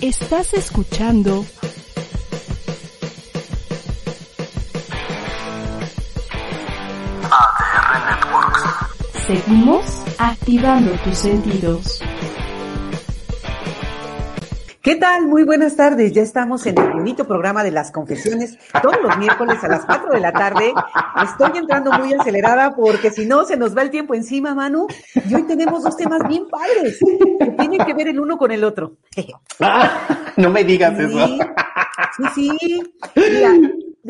Estás escuchando ADR Networks. Seguimos activando tus sentidos. ¿Qué tal? Muy buenas tardes. Ya estamos en el bonito programa de las confesiones todos los miércoles a las 4 de la tarde. Estoy entrando muy acelerada porque si no se nos va el tiempo encima, Manu. Y hoy tenemos dos temas bien padres que tienen que ver el uno con el otro. Ah, no me digas Sí, eso. sí, sí. Mira,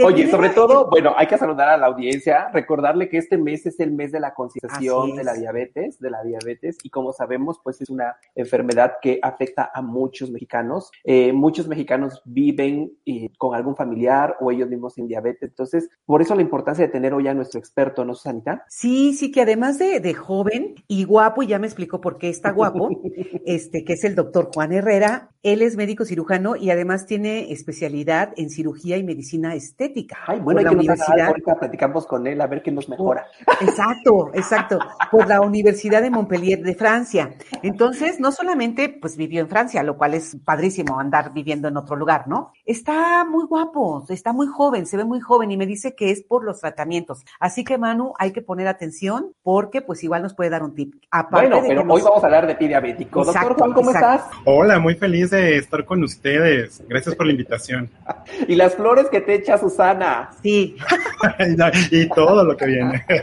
Oye, sobre todo, bueno, hay que saludar a la audiencia, recordarle que este mes es el mes de la concienciación de la es. diabetes, de la diabetes, y como sabemos, pues es una enfermedad que afecta a muchos mexicanos. Eh, muchos mexicanos viven eh, con algún familiar o ellos mismos sin diabetes. Entonces, por eso la importancia de tener hoy a nuestro experto, ¿no, Susanita? Sí, sí, que además de, de joven y guapo, y ya me explicó por qué está guapo, este, que es el doctor Juan Herrera. Él es médico cirujano y además tiene especialidad en cirugía y medicina estética. Ay, bueno, hay la que universidad. ahorita platicamos con él a ver qué nos mejora. Exacto, exacto, por la Universidad de Montpellier de Francia. Entonces, no solamente pues vivió en Francia, lo cual es padrísimo andar viviendo en otro lugar, ¿no? Está muy guapo, está muy joven, se ve muy joven y me dice que es por los tratamientos. Así que Manu, hay que poner atención porque pues igual nos puede dar un tip. Aparte Bueno, de pero nos- hoy vamos a hablar de pie diabético. Doctor Juan, ¿cómo exacto. estás? Hola, muy feliz de estar con ustedes. Gracias por la invitación. Y las flores que te echa Susana. Sí, y todo lo que viene.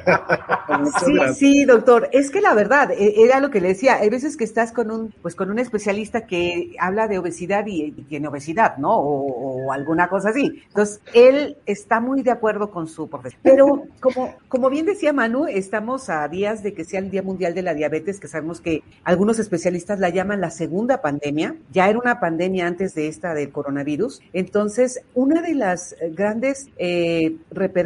Sí, gracias. sí, doctor. Es que la verdad, e- era lo que le decía. Hay veces que estás con un, pues con un especialista que habla de obesidad y, y tiene obesidad, ¿no? O, o alguna cosa así. Entonces, él está muy de acuerdo con su profesión. Pero, como, como bien decía Manu, estamos a días de que sea el Día Mundial de la Diabetes, que sabemos que algunos especialistas la llaman la segunda pandemia. Ya era una pandemia antes de esta del coronavirus. Entonces, una de las grandes eh, repercusiones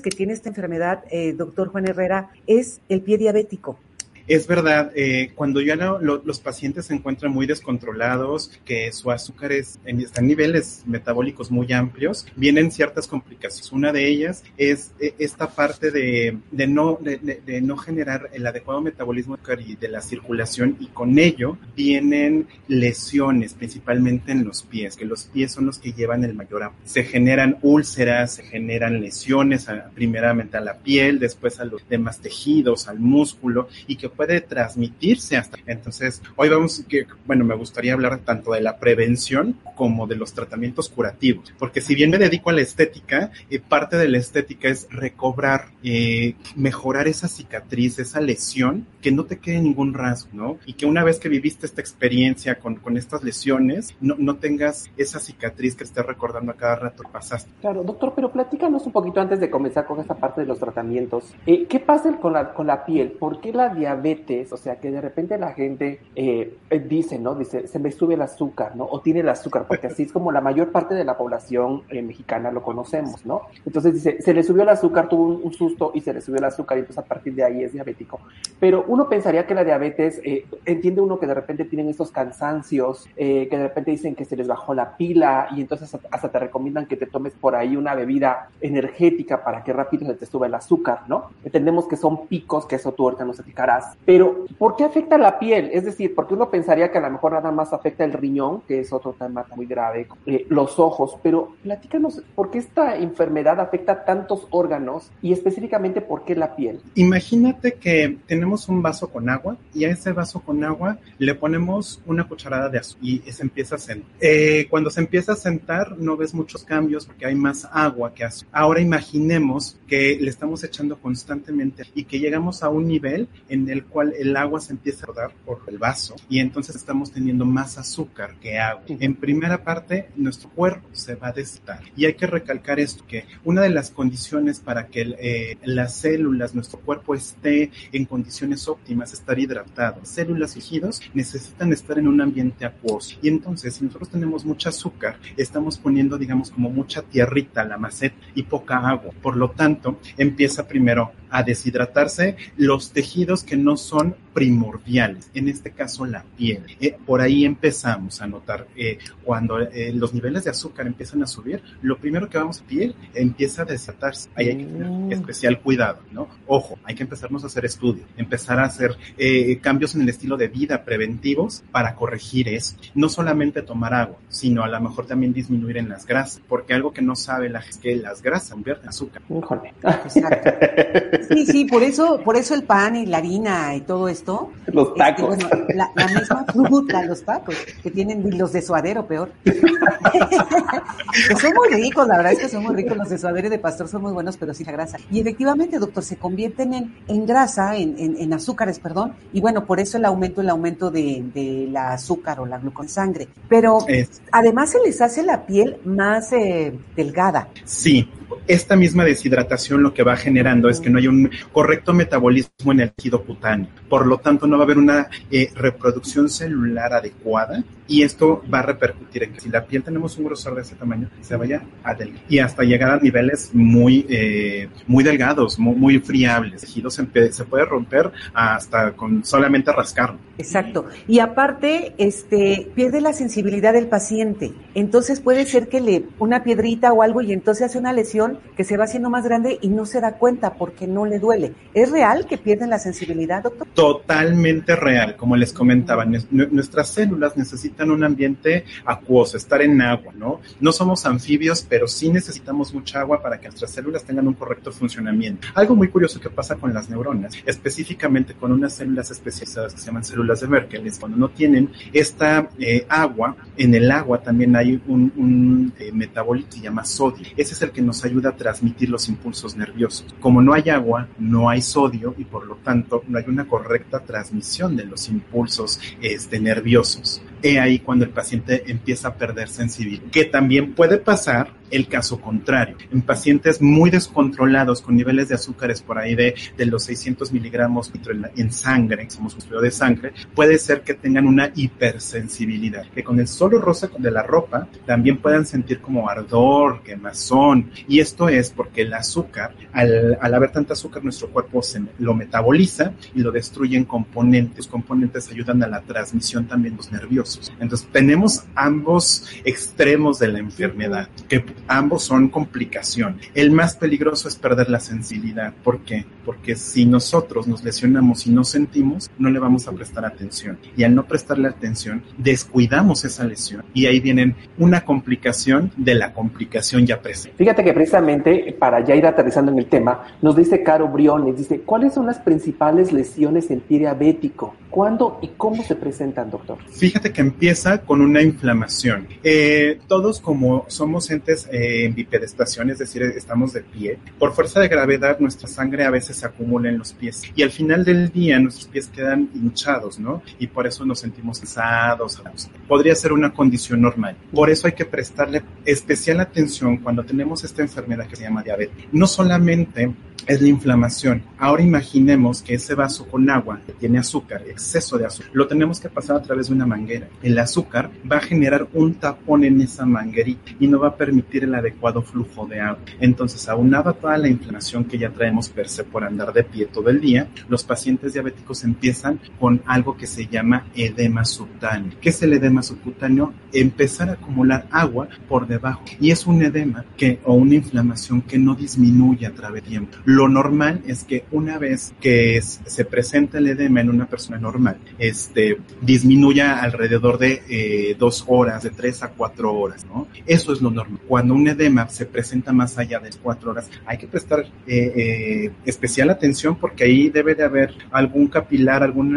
que tiene esta enfermedad, eh, doctor Juan Herrera, es el pie diabético. Es verdad, eh, cuando ya lo- lo- los pacientes se encuentran muy descontrolados, que su azúcar es, en, está en niveles metabólicos muy amplios, vienen ciertas complicaciones. Una de ellas es eh, esta parte de, de no, de, de- no generar el adecuado metabolismo y de la circulación y con ello vienen lesiones, principalmente en los pies, que los pies son los que llevan el mayor am- Se generan úlceras, se generan lesiones, a- primeramente a la piel, después a los demás tejidos, al músculo y que puede transmitirse hasta. Entonces, hoy vamos, que, bueno, me gustaría hablar tanto de la prevención como de los tratamientos curativos, porque si bien me dedico a la estética, eh, parte de la estética es recobrar, eh, mejorar esa cicatriz, esa lesión, que no te quede ningún rasgo, ¿no? Y que una vez que viviste esta experiencia con, con estas lesiones, no, no tengas esa cicatriz que estés recordando a cada rato que pasaste. Claro, doctor, pero platícanos un poquito antes de comenzar con esta parte de los tratamientos. Eh, ¿Qué pasa con la, con la piel? ¿Por qué la diabetes? O sea, que de repente la gente eh, dice, ¿no? Dice, se me sube el azúcar, ¿no? O tiene el azúcar, porque así es como la mayor parte de la población eh, mexicana lo conocemos, ¿no? Entonces dice, se le subió el azúcar, tuvo un, un susto y se le subió el azúcar y entonces a partir de ahí es diabético. Pero uno pensaría que la diabetes, eh, entiende uno que de repente tienen estos cansancios, eh, que de repente dicen que se les bajó la pila y entonces hasta te recomiendan que te tomes por ahí una bebida energética para que rápido se te suba el azúcar, ¿no? Entendemos que son picos, que eso tú ahorita nos explicarás, pero ¿por qué afecta la piel? Es decir, porque uno pensaría que a lo mejor nada más afecta el riñón, que es otro tema muy grave, eh, los ojos, pero platícanos, ¿por qué esta enfermedad afecta tantos órganos y específicamente por qué la piel? Imagínate que tenemos un vaso con agua y a ese vaso con agua le ponemos una cucharada de azúcar y se empieza a sentar. Eh, cuando se empieza a sentar no ves muchos cambios porque hay más agua que azúcar. Ahora imaginemos que le estamos echando constantemente y que llegamos a un nivel en el cual el agua se empieza a rodar por el vaso y entonces estamos teniendo más azúcar que agua. En primera parte, nuestro cuerpo se va a deshidratar y hay que recalcar esto, que una de las condiciones para que eh, las células, nuestro cuerpo esté en condiciones óptimas, estar hidratado. Células y tejidos necesitan estar en un ambiente acuoso. Y entonces, si nosotros tenemos mucho azúcar, estamos poniendo, digamos, como mucha tierrita a la maceta y poca agua. Por lo tanto, empieza primero a deshidratarse los tejidos que no son primordiales, en este caso la piel. Eh, por ahí empezamos a notar eh, cuando eh, los niveles de azúcar empiezan a subir, lo primero que vamos a piel empieza a desatarse. Ahí hay que tener Mm. especial cuidado, ¿no? Ojo, hay que empezarnos a hacer estudios, empezar a hacer eh, cambios en el estilo de vida preventivos para corregir eso. No solamente tomar agua, sino a lo mejor también disminuir en las grasas, porque algo que no sabe la gente es que las grasas convierten en azúcar. Híjole. Exacto. Sí, sí, por eso, por eso el pan y la harina y todo esto. Los este, tacos. bueno, la, la misma fruta, los tacos, que tienen los de suadero peor. que son muy ricos, la verdad es que son muy ricos, los de suadero y de pastor son muy buenos, pero sí la grasa. Y efectivamente, doctor, se convierten en, en grasa, en, en, en azúcares, perdón, y bueno, por eso el aumento, el aumento de, de la azúcar o la glucosa en sangre. Pero Es- además se les hace la piel más eh, delgada. Sí, esta misma deshidratación lo que va generando es que no hay un correcto metabolismo en el tejido cutáneo. Por lo tanto, no va a haber una eh, reproducción celular adecuada y esto va a repercutir en que si la piel tenemos un grosor de ese tamaño, se vaya a delgar y hasta llegar a niveles muy, eh, muy delgados, muy, muy friables. El tejido se, se puede romper hasta con solamente rascarlo. Exacto. Y aparte, este, pierde la sensibilidad del paciente. Entonces puede ser que le una piedrita o algo y entonces hace una lesión que se va haciendo más grande y no se da cuenta porque no le duele. ¿Es real que pierden la sensibilidad, doctor? totalmente real, como les comentaba, nu- nuestras células necesitan un ambiente acuoso, estar en agua, ¿no? No somos anfibios, pero sí necesitamos mucha agua para que nuestras células tengan un correcto funcionamiento. Algo muy curioso que pasa con las neuronas, específicamente con unas células especializadas que se llaman células de Merkel, cuando no tienen esta eh, agua, en el agua también hay un, un eh, metabolito que se llama sodio. Ese es el que nos ayuda a transmitir los impulsos nerviosos. Como no hay agua, no hay sodio y por lo tanto no hay una correcta transmisión de los impulsos este, nerviosos. He ahí cuando el paciente empieza a perder sensibilidad, que también puede pasar el caso contrario. En pacientes muy descontrolados con niveles de azúcares por ahí de, de los 600 miligramos en, en sangre, somos un de sangre, puede ser que tengan una hipersensibilidad, que con el solo roce de la ropa también puedan sentir como ardor, quemazón, y esto es porque el azúcar, al, al haber tanta azúcar, nuestro cuerpo se, lo metaboliza y lo destruye en componentes. Los componentes ayudan a la transmisión también de los nerviosos. Entonces, tenemos ambos extremos de la enfermedad, que ambos son complicación. El más peligroso es perder la sensibilidad. ¿Por qué? Porque si nosotros nos lesionamos y no sentimos, no le vamos a prestar atención. Y al no prestarle atención, descuidamos esa lesión y ahí vienen una complicación de la complicación ya presente. Fíjate que precisamente para ya ir aterrizando en el tema, nos dice Caro Briones, dice, ¿cuáles son las principales lesiones en pie diabético? ¿Cuándo y cómo se presentan, doctor? Fíjate que empieza con una inflamación. Eh, todos como somos entes eh, en bipedestación, es decir, estamos de pie, por fuerza de gravedad nuestra sangre a veces se acumula en los pies y al final del día nuestros pies quedan hinchados, ¿no? Y por eso nos sentimos cansados. Podría ser una condición normal. Por eso hay que prestarle especial atención cuando tenemos esta enfermedad que se llama diabetes. No solamente es la inflamación. Ahora imaginemos que ese vaso con agua tiene azúcar, exceso de azúcar, lo tenemos que pasar a través de una manguera. El azúcar va a generar un tapón en esa manguerita y no va a permitir el adecuado flujo de agua. Entonces, aunado a toda la inflamación que ya traemos per se por andar de pie todo el día, los pacientes diabéticos empiezan con algo que se llama edema subcutáneo. ¿Qué es el edema subcutáneo? Empezar a acumular agua por debajo. Y es un edema que, o una inflamación que no disminuye a través del tiempo. Lo normal es que una vez que es- se presenta el edema en una persona normal, este, disminuya alrededor de eh, dos horas, de tres a cuatro horas, ¿no? Eso es lo normal. Cuando un edema se presenta más allá de cuatro horas, hay que prestar eh, eh, especial atención porque ahí debe de haber algún capilar, algún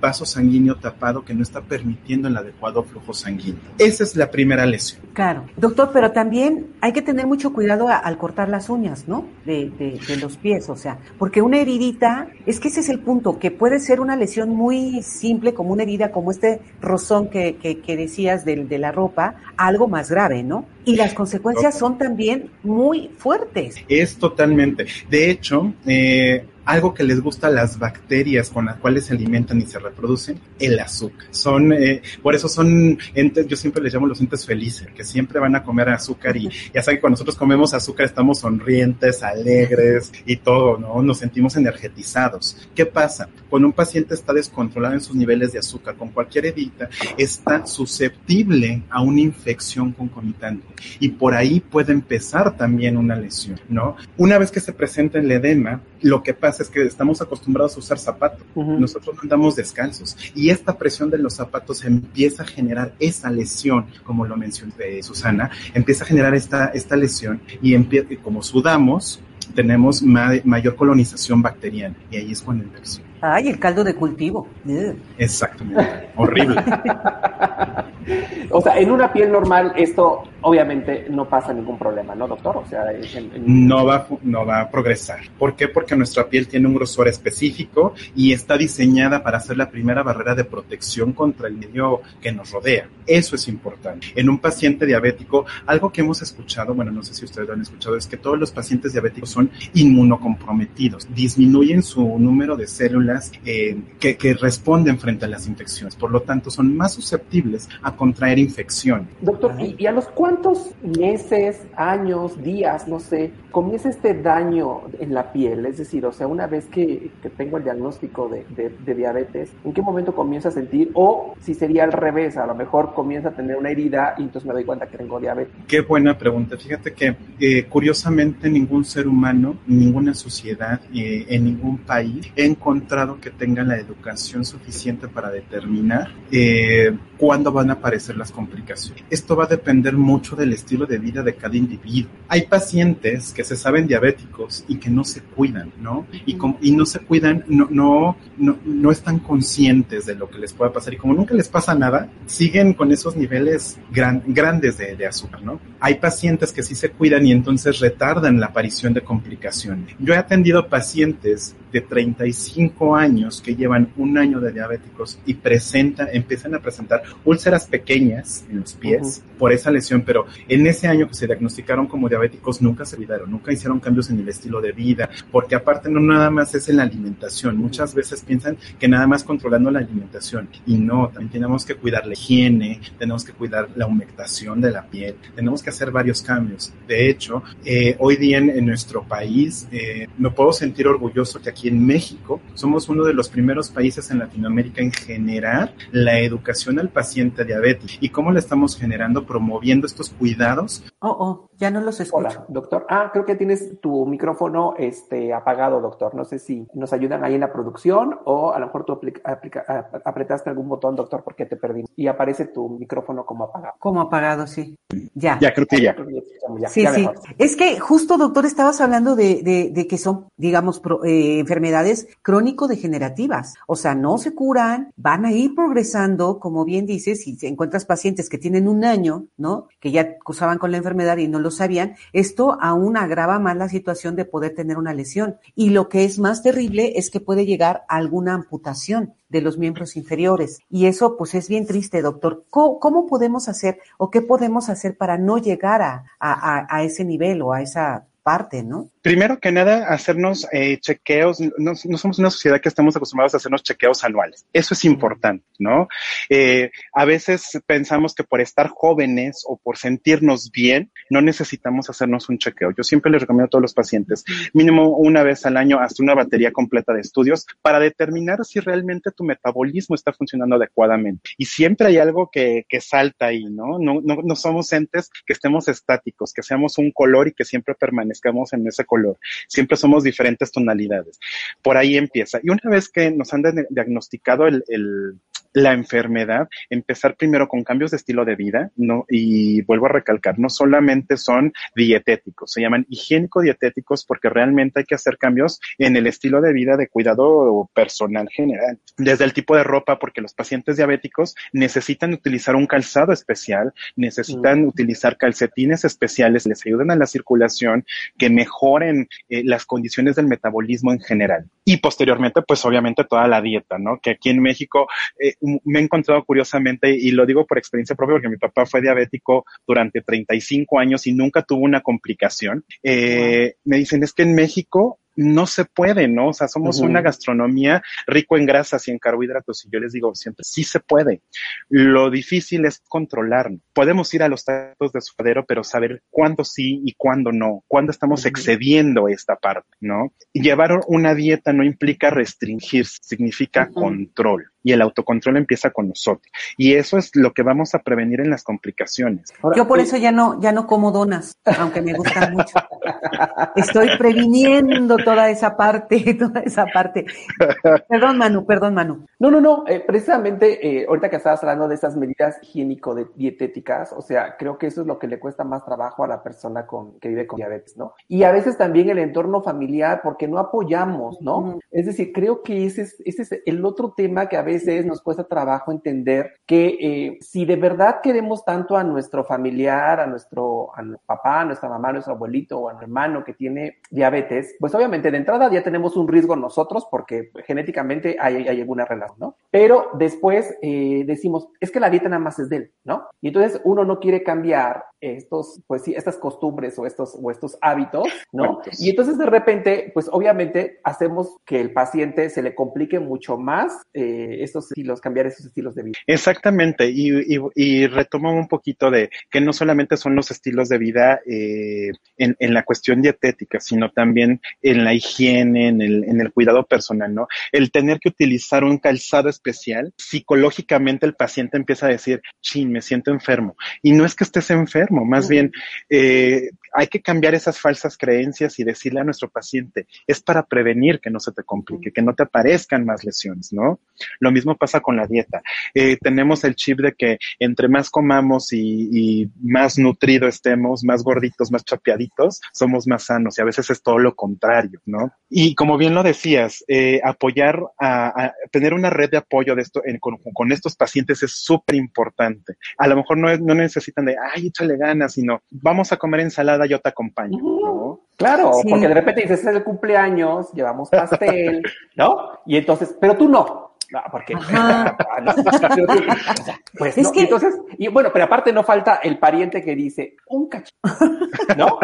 vaso sanguíneo tapado que no está permitiendo el adecuado flujo sanguíneo. Esa es la primera lesión. Claro. Doctor, pero también hay que tener mucho cuidado al cortar las uñas, ¿no? De, de- de los pies, o sea, porque una heridita, es que ese es el punto, que puede ser una lesión muy simple, como una herida, como este rozón que, que, que decías de, de la ropa, a algo más grave, ¿no? Y las consecuencias son también muy fuertes. Es totalmente. De hecho, eh, algo que les gusta a las bacterias con las cuales se alimentan y se reproducen, el azúcar. Son, eh, por eso son entes, yo siempre les llamo los entes felices, que siempre van a comer azúcar y ya saben que cuando nosotros comemos azúcar estamos sonrientes, alegres y todo, ¿no? Nos sentimos energetizados. ¿Qué pasa? Cuando un paciente está descontrolado en sus niveles de azúcar con cualquier edita, está susceptible a una infección concomitante y por ahí puede empezar también una lesión, ¿no? Una vez que se presenta el edema, lo que pasa es que estamos acostumbrados a usar zapatos. Nosotros andamos descalzos y esta presión de los zapatos empieza a generar esa lesión, como lo mencionó Susana, empieza a generar esta, esta lesión y como sudamos, tenemos mayor colonización bacteriana y ahí es cuando infección. Ay, el caldo de cultivo. Exactamente. Horrible. o sea, en una piel normal esto obviamente no pasa ningún problema, ¿no, doctor? O sea, no va no va a progresar. ¿Por qué? Porque nuestra piel tiene un grosor específico y está diseñada para ser la primera barrera de protección contra el medio que nos rodea. Eso es importante. En un paciente diabético, algo que hemos escuchado, bueno, no sé si ustedes lo han escuchado, es que todos los pacientes diabéticos son inmunocomprometidos, disminuyen su número de células eh, que, responden frente a las infecciones. Por lo tanto, son más susceptibles a contraer infección. Doctor, ¿y, a los cuántos meses, años, días, no sé, comienza este daño en la piel? Es decir, o sea, una vez que, tengo el diagnóstico de, diabetes, ¿en qué momento comienza a sentir? O si sería al revés, a lo mejor comienza a tener una herida y entonces me doy cuenta que tengo diabetes. Qué buena pregunta. Fíjate que eh, curiosamente ningún ser humano, ninguna sociedad, eh, en ningún país ha que tengan la educación suficiente para determinar eh, cuándo van a aparecer las complicaciones. Esto va a depender mucho del estilo de vida de cada individuo. Hay pacientes que se saben diabéticos y que no se cuidan, ¿no? Y, y no se cuidan, no, no, no, están conscientes de lo que les pueda pasar. Y como nunca les pasa nada, siguen con esos niveles grandes de, de azúcar, ¿no? Hay pacientes que sí se cuidan y entonces retardan la aparición de complicaciones. Yo he atendido pacientes de 35 años que llevan un año de diabéticos y presenta, empiezan a presentar úlceras pequeñas en los pies por esa lesión, pero en ese año que se diagnosticaron como diabéticos nunca se olvidaron, nunca hicieron cambios en el estilo de vida, porque aparte no nada más es en la alimentación, muchas veces piensan que nada más controlando la alimentación y no, también tenemos que cuidar la higiene, tenemos que cuidar la humectación de la piel, tenemos que hacer varios cambios. De hecho, eh, hoy día en, nuestro país eh, me puedo sentir orgulloso que aquí en México somos uno de los primeros países en Latinoamérica en generar la educación al paciente diabético. ¿Y cómo la estamos generando? Promoviendo estos cuidados. Oh, oh, ya no los escucho. Hola, doctor. Ah, creo que tienes tu micrófono este, apagado, doctor. No sé si nos ayudan ahí en la producción o a lo mejor tú apretaste algún botón, doctor, porque te perdí. Y aparece tu micrófono como apagado. Como apagado, sí. Ya. Ya, creo que ya. sí, sí. Es que justo, doctor, estabas hablando de, de, que son, digamos, eh, enfermedades crónico-degenerativas. O sea, no se curan, van a ir progresando, como bien dices, si encuentras pacientes que tienen un año, ¿no? Que ya cursaban con la enfermedad y no lo sabían, esto aún agrava más la situación de poder tener una lesión. Y lo que es más terrible es que puede llegar a alguna amputación de los miembros inferiores. Y eso pues es bien triste, doctor. ¿Cómo, podemos hacer o qué podemos hacer para no llegar a, a ese nivel o a esa parte, ¿no? Primero que nada, hacernos eh, chequeos. No, somos una sociedad que estamos acostumbrados a hacernos chequeos anuales. Eso es importante, ¿no? Eh, a veces pensamos que por estar jóvenes o por sentirnos bien, no necesitamos hacernos un chequeo. Yo siempre les recomiendo a todos los pacientes, mínimo una vez al año, hasta una batería completa de estudios para determinar si realmente tu metabolismo está funcionando adecuadamente. Y siempre hay algo que, que salta ahí, ¿no? No, no, no somos entes que estemos estáticos, que seamos un color y que siempre permanezcamos en ese color. Siempre somos diferentes tonalidades. Por ahí empieza. Y una vez que nos han diagnosticado el, la enfermedad, empezar primero con cambios de estilo de vida, ¿no? Y vuelvo a recalcar, no solamente son dietéticos, se llaman higiénico-dietéticos porque realmente hay que hacer cambios en el estilo de vida de cuidado personal general. Desde el tipo de ropa, porque los pacientes diabéticos necesitan utilizar un calzado especial, necesitan mm. utilizar calcetines especiales, les ayudan a la circulación, que mejoren eh, las condiciones del metabolismo en general. Y posteriormente, pues obviamente toda la dieta, ¿no? Que aquí en México, eh, me he encontrado curiosamente, y lo digo por experiencia propia, porque mi papá fue diabético durante 35 años y nunca tuvo una complicación. Eh, me dicen, es que en México no se puede, ¿no? O sea, somos una gastronomía rico en grasas y en carbohidratos y yo les digo siempre, sí se puede. Lo difícil es controlar. Podemos ir a los tacos de sufadero, pero saber cuándo sí y cuándo no, cuándo estamos excediendo esta parte, ¿no? Y llevar una dieta no implica restringir, significa control y el autocontrol empieza con nosotros. Y eso es lo que vamos a prevenir en las complicaciones. Yo por eso ya no, ya no como donas, aunque me gustan mucho. Estoy previniendo toda esa parte, toda esa parte. Perdón, Manu, perdón, Manu. No, no, no, eh, precisamente eh, ahorita que estabas hablando de esas medidas higiénico-dietéticas, o sea, creo que eso es lo que le cuesta más trabajo a la persona con, que vive con diabetes, ¿no? Y a veces también el entorno familiar, porque no apoyamos, ¿no? Es decir, creo que ese es, ese es el otro tema que a veces nos cuesta trabajo entender que eh, si de verdad queremos tanto a nuestro familiar, a nuestro, a nuestro papá, a nuestra mamá, a nuestro abuelito o a nuestro hermano que tiene diabetes, pues obviamente de entrada ya tenemos un riesgo nosotros porque genéticamente hay, hay alguna relación, ¿no? Pero después eh, decimos, es que la dieta nada más es de él, ¿no? Y entonces uno no quiere cambiar estos, pues sí, estas costumbres o estos, o estos hábitos, ¿no? Y entonces de repente, pues obviamente hacemos que el paciente se le complique mucho más eh, estos estilos, cambiar esos estilos de vida. Exactamente, y, y, y retomo un poquito de que no solamente son los estilos de vida eh, en, en, la cuestión dietética, sino también en la higiene, en el, en el cuidado personal, ¿no? El tener que utilizar un calzado especial, psicológicamente el paciente empieza a decir, chin, me siento enfermo. Y no es que estés enfermo, más bien eh, hay que cambiar esas falsas creencias y decirle a nuestro paciente, es para prevenir que no se te complique, que no te aparezcan más lesiones, ¿no? Lo mismo pasa con la dieta. Eh, tenemos el chip de que entre más comamos y, y, más nutrido estemos, más gorditos, más chapeaditos, somos más sanos y a veces es todo lo contrario, ¿no? Y como bien lo decías, eh, apoyar a, a, tener una red de apoyo de esto en, con, con, estos pacientes es súper importante. A lo mejor no, no necesitan de, ay, échale ganas, sino vamos a comer ensalada, yo te acompaño, ¿no? Claro, sí. porque de repente dices, es el cumpleaños, llevamos pastel, ¿no? Y entonces, pero tú no. No, porque. pues es no. que... Entonces, y bueno, pero aparte no falta el pariente que dice, un cachito, ¿no?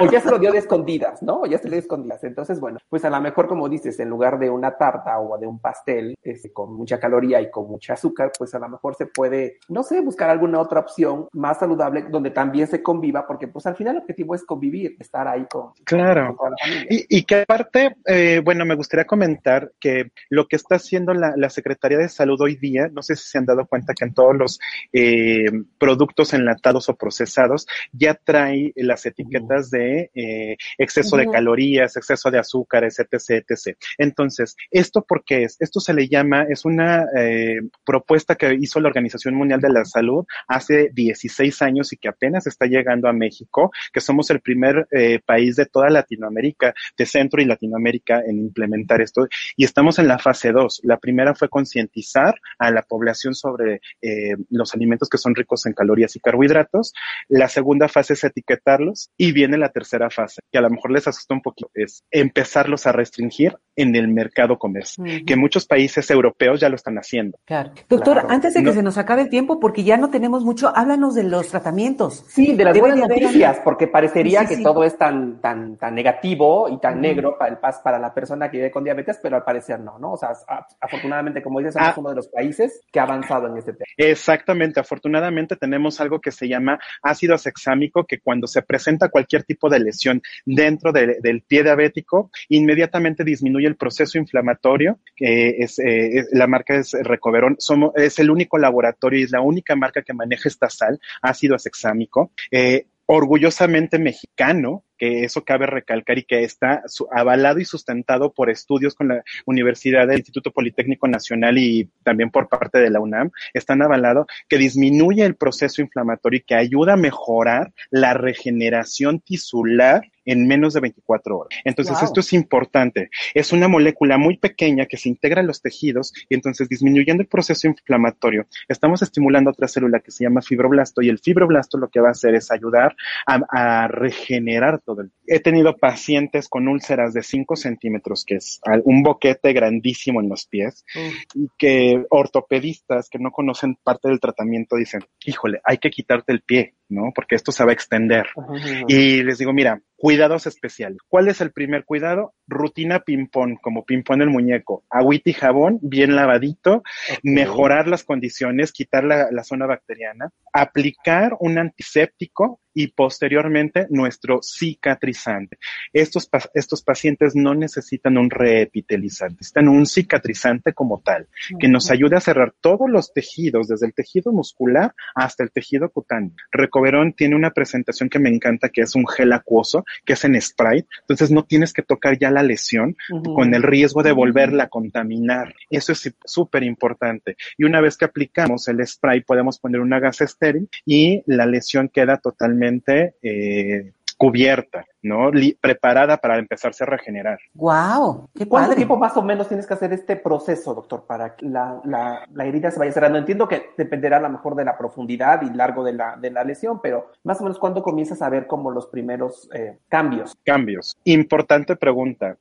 o ya se lo dio de escondidas, ¿no? O ya se le dio de escondidas. Entonces, bueno, pues a lo mejor, como dices, en lugar de una tarta o de un pastel este, con mucha caloría y con mucha azúcar, pues a lo mejor se puede, no sé, buscar alguna otra opción más saludable donde también se conviva, porque pues al final el objetivo es convivir, estar ahí con, claro. con toda la familia. Y, y que aparte, eh, bueno, me gustaría comentar que lo que está haciendo la, la, Secretaría de Salud hoy día, no sé si se han dado cuenta que en todos los eh, productos enlatados o procesados ya trae las etiquetas de eh, exceso de calorías, exceso de azúcares, etc, etc. Entonces, ¿esto por qué es? Esto se le llama, es una eh, propuesta que hizo la Organización Mundial de la Salud hace 16 años y que apenas está llegando a México, que somos el primer eh, país de toda Latinoamérica, de Centro y Latinoamérica en implementar esto. Y estamos en la fase 2. La primera fue concientizar a la población sobre eh, los alimentos que son ricos en calorías y carbohidratos. La segunda fase es etiquetarlos y viene la tercera fase, que a lo mejor les asusta un poquito, es empezarlos a restringir en el mercado comercio, uh -huh. que muchos países europeos ya lo están haciendo. Claro. Doctor, claro. antes de que no. se nos acabe el tiempo, porque ya no tenemos mucho, háblanos de los tratamientos. Sí, de las buenas noticias, porque parecería sí, sí, que sí. todo es tan, tan, tan negativo y tan uh -huh. negro para, el, para la persona que vive con diabetes, pero al parecer no, ¿no? O sea, afortunadamente, como dices, somos ah. uno de los países que ha avanzado en este tema. Exactamente, afortunadamente tenemos algo que se llama ácido hexámico, que cuando se presenta cualquier tipo de lesión dentro de, del pie diabético, inmediatamente disminuye el proceso inflamatorio, que es, eh, es, la marca es Recoverón, somos, es el único laboratorio y es la única marca que maneja esta sal, ácido hexámico. Eh, orgullosamente mexicano, que eso cabe recalcar y que está avalado y sustentado por estudios con la Universidad del Instituto Politécnico Nacional y también por parte de la UNAM, están avalados que disminuye el proceso inflamatorio y que ayuda a mejorar la regeneración tisular en menos de 24 horas. Entonces, wow. esto es importante. Es una molécula muy pequeña que se integra en los tejidos y entonces disminuyendo el proceso inflamatorio, estamos estimulando otra célula que se llama fibroblasto y el fibroblasto lo que va a hacer es ayudar a, a regenerar todo el... He tenido pacientes con úlceras de 5 centímetros, que es un boquete grandísimo en los pies, mm. y que ortopedistas que no conocen parte del tratamiento dicen, híjole, hay que quitarte el pie, ¿no? Porque esto se va a extender. Y les digo, mira, cuidados especiales. ¿Cuál es el primer cuidado? rutina ping-pong, como ping-pong el muñeco, agüita y jabón, bien lavadito, mejorar las condiciones, quitar la, la zona bacteriana, aplicar un antiséptico y posteriormente nuestro cicatrizante. Estos, estos pacientes no necesitan un reepitelizante, necesitan un cicatrizante como tal, que nos ayude a cerrar todos los tejidos, desde el tejido muscular hasta el tejido cutáneo. Recoverón tiene una presentación que me encanta, que es un gel acuoso, que es en spray, entonces no tienes que tocar ya la lesión con el riesgo de volverla a contaminar. Eso es súper importante. Y una vez que aplicamos el spray, podemos poner una gasa estéril y la lesión queda totalmente eh, cubierta. ¿no? preparada para empezarse a regenerar. ¡Wow! ¿Qué ¿Cuánto tiempo más o menos tienes que hacer este proceso, doctor, para que la, la, la, herida se vaya cerrando? Entiendo que dependerá a lo mejor de la profundidad y largo de la, de la lesión, pero más o menos cuándo comienzas a ver como los primeros eh, cambios. Cambios. Importante pregunta.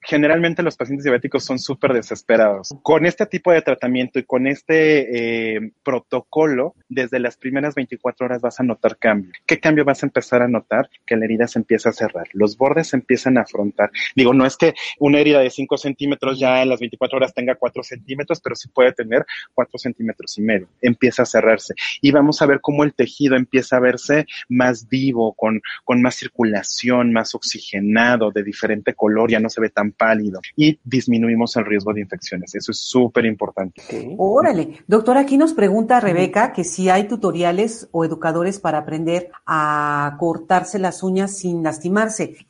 Generalmente los pacientes diabéticos son súper desesperados. Con este tipo de tratamiento y con este eh, protocolo, desde las primeras 24 horas vas a notar cambio. ¿Qué cambio vas a empezar a notar? Que la herida se empieza a cerrar, los bordes empiezan a afrontar. Digo, no es que una herida de 5 centímetros ya en las 24 horas tenga 4 centímetros, pero sí puede tener 4 centímetros y medio. Empieza a cerrarse. Y vamos a ver cómo el tejido empieza a verse más vivo, con, con más circulación, más oxigenado, de diferente color, ya no se ve tan pálido. Y disminuimos el riesgo de infecciones. Eso es súper importante. Órale. Doctor, aquí nos pregunta Rebeca que si hay tutoriales o educadores para aprender a cortarse las uñas sin lastimar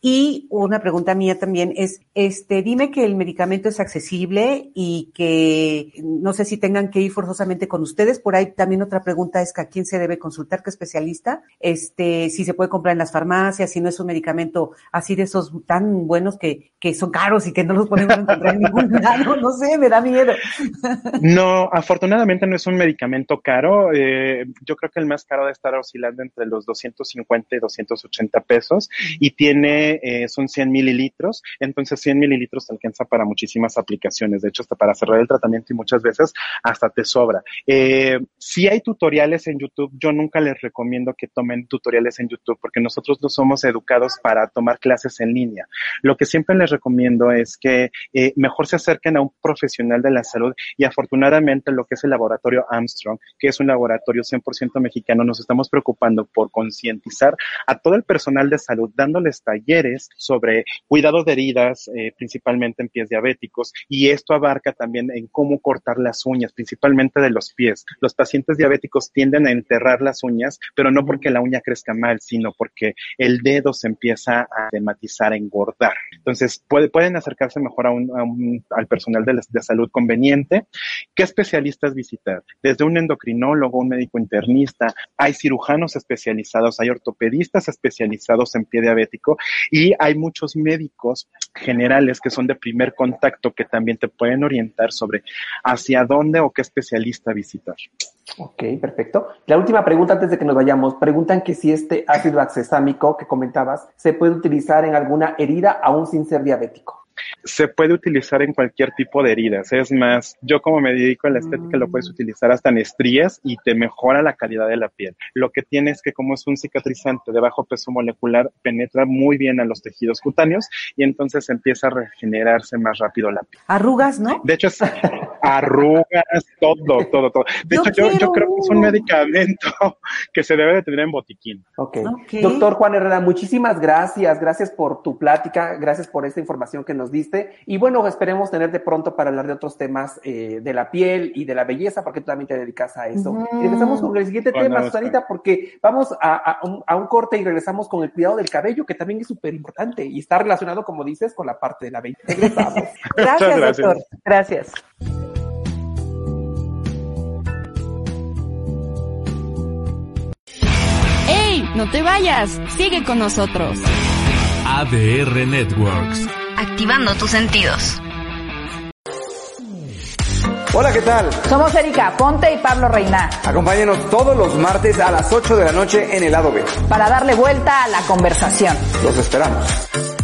y una pregunta mía también es, este, dime que el medicamento es accesible y que no sé si tengan que ir forzosamente con ustedes. Por ahí también otra pregunta es que a quién se debe consultar, qué especialista, este, si se puede comprar en las farmacias, si no es un medicamento así de esos tan buenos que, que son caros y que no los podemos encontrar en ningún lado, no sé, me da miedo. No, afortunadamente no es un medicamento caro. Eh, yo creo que el más caro debe estar oscilando entre los 250 y 280 pesos y tiene, eh, son 100 mililitros, entonces 100 mililitros alcanza para muchísimas aplicaciones, de hecho hasta para cerrar el tratamiento y muchas veces hasta te sobra. Eh, si hay tutoriales en YouTube, yo nunca les recomiendo que tomen tutoriales en YouTube porque nosotros no somos educados para tomar clases en línea. Lo que siempre les recomiendo es que eh, mejor se acerquen a un profesional de la salud y afortunadamente lo que es el laboratorio Armstrong, que es un laboratorio 100% mexicano, nos estamos preocupando por concientizar a todo el personal de salud, dándoles talleres sobre cuidado de heridas, eh, principalmente en pies diabéticos, y esto abarca también en cómo cortar las uñas, principalmente de los pies. Los pacientes diabéticos tienden a enterrar las uñas, pero no porque la uña crezca mal, sino porque el dedo se empieza a dematizar, a engordar. Entonces, pueden acercarse mejor a un, al personal de, de salud conveniente. ¿Qué especialistas visitar? Desde un endocrinólogo, un médico internista, hay cirujanos especializados, hay ortopedistas especializados en pie diabético y hay muchos médicos generales que son de primer contacto que también te pueden orientar sobre hacia dónde o qué especialista visitar. Ok, perfecto. La última pregunta antes de que nos vayamos. Preguntan que si este ácido accesámico que comentabas se puede utilizar en alguna herida aún sin ser diabético se puede utilizar en cualquier tipo de heridas. Es más, yo como me dedico a la estética lo puedes mm. utilizar hasta en estrías y te mejora la calidad de la piel. Lo que tiene es que como es un cicatrizante de bajo peso molecular, penetra muy bien a los tejidos cutáneos y entonces empieza a regenerarse más rápido la piel. Arrugas, ¿no? De hecho, es arrugas, todo, todo, todo. De hecho, yo, creo que es un medicamento que se debe de tener en botiquín. ok. Doctor Juan Herrera, muchísimas gracias. Gracias por tu plática. Gracias por esta información que nos diste. Y bueno, esperemos tenerte pronto para hablar de otros temas eh, de la piel y de la belleza, porque tú también te dedicas a eso. Y regresamos con el siguiente tema, Susanita, porque vamos a, un, corte y regresamos con el cuidado del cabello, que también es súper importante y está relacionado, como dices, con la parte de la belleza. Regresamos. gracias, doctor. Gracias. ¡Ey! No te vayas. Sigue con nosotros. ADR Networks activando tus sentidos. Hola, ¿qué tal? Somos Erika Ponte y Pablo Reina. Acompáñenos todos los martes a las 8 de la noche en el lado B. Para darle vuelta a la conversación. Los esperamos.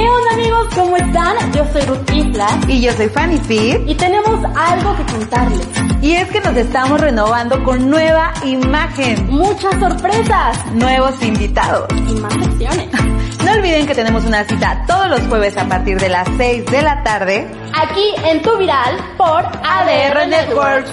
¿Qué onda amigos? ¿Cómo están? Yo soy Ruth Islas. Y yo soy Fanny Fit. Y tenemos algo que contarles. Y es que nos estamos renovando con nueva imagen. Muchas sorpresas. Nuevos invitados. Y más secciones. No olviden que tenemos una cita todos los jueves a partir de las 6 de la tarde. Aquí en Tu Viral por ADR Networks.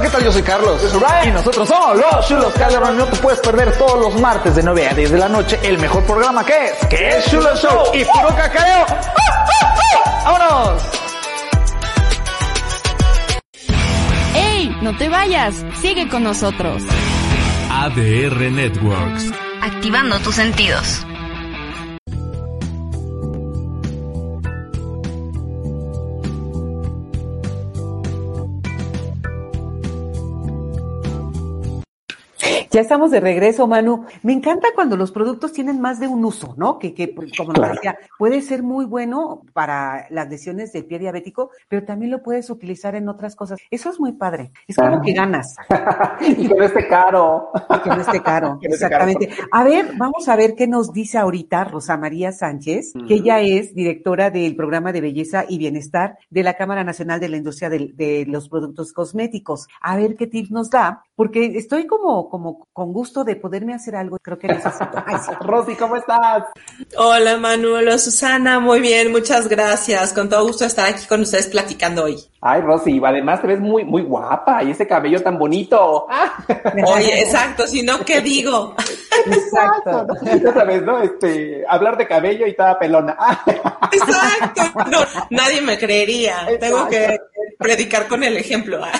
Hola, ¿qué tal? Yo soy Carlos. Yo soy Ryan. Y nosotros somos los Chulos Calderón. No te puedes perder todos los martes de 9 a 10 de la noche el mejor programa que es, que es Chulo Show y puro cacareo. ¡Vámonos! ¡Ey! No te vayas. Sigue con nosotros. ADR Networks. Activando tus sentidos. Ya estamos de regreso, Manu. Me encanta cuando los productos tienen más de un uso, ¿no? Que, que pues, como nos decía, puede ser muy bueno para las lesiones del pie diabético, pero también lo puedes utilizar en otras cosas. Eso es muy padre. Es como Ah. que ganas. y que no esté caro. Que no esté caro. Esté Exactamente. A ver, vamos a ver qué nos dice ahorita Rosa María Sánchez, que ella es directora del programa de belleza y bienestar de la Cámara Nacional de la Industria del- de, los Productos Cosméticos. A ver qué tip nos da, porque estoy como, como con gusto de poderme hacer algo. Creo que necesito. Ay, sí. Rosy, ¿cómo estás? Hola Manuel, hola Susana, muy bien, muchas gracias. Con todo gusto estar aquí con ustedes platicando hoy. Ay, Rosy, además te ves muy, muy guapa y ese cabello tan bonito. Ah, Oye, exacto, si no, ¿qué digo? Exacto. Otra vez, ¿no? Este, hablar de cabello y toda pelona. Ah, Exacto, no, nadie me creería. Tengo que predicar con el ejemplo. ¿ah?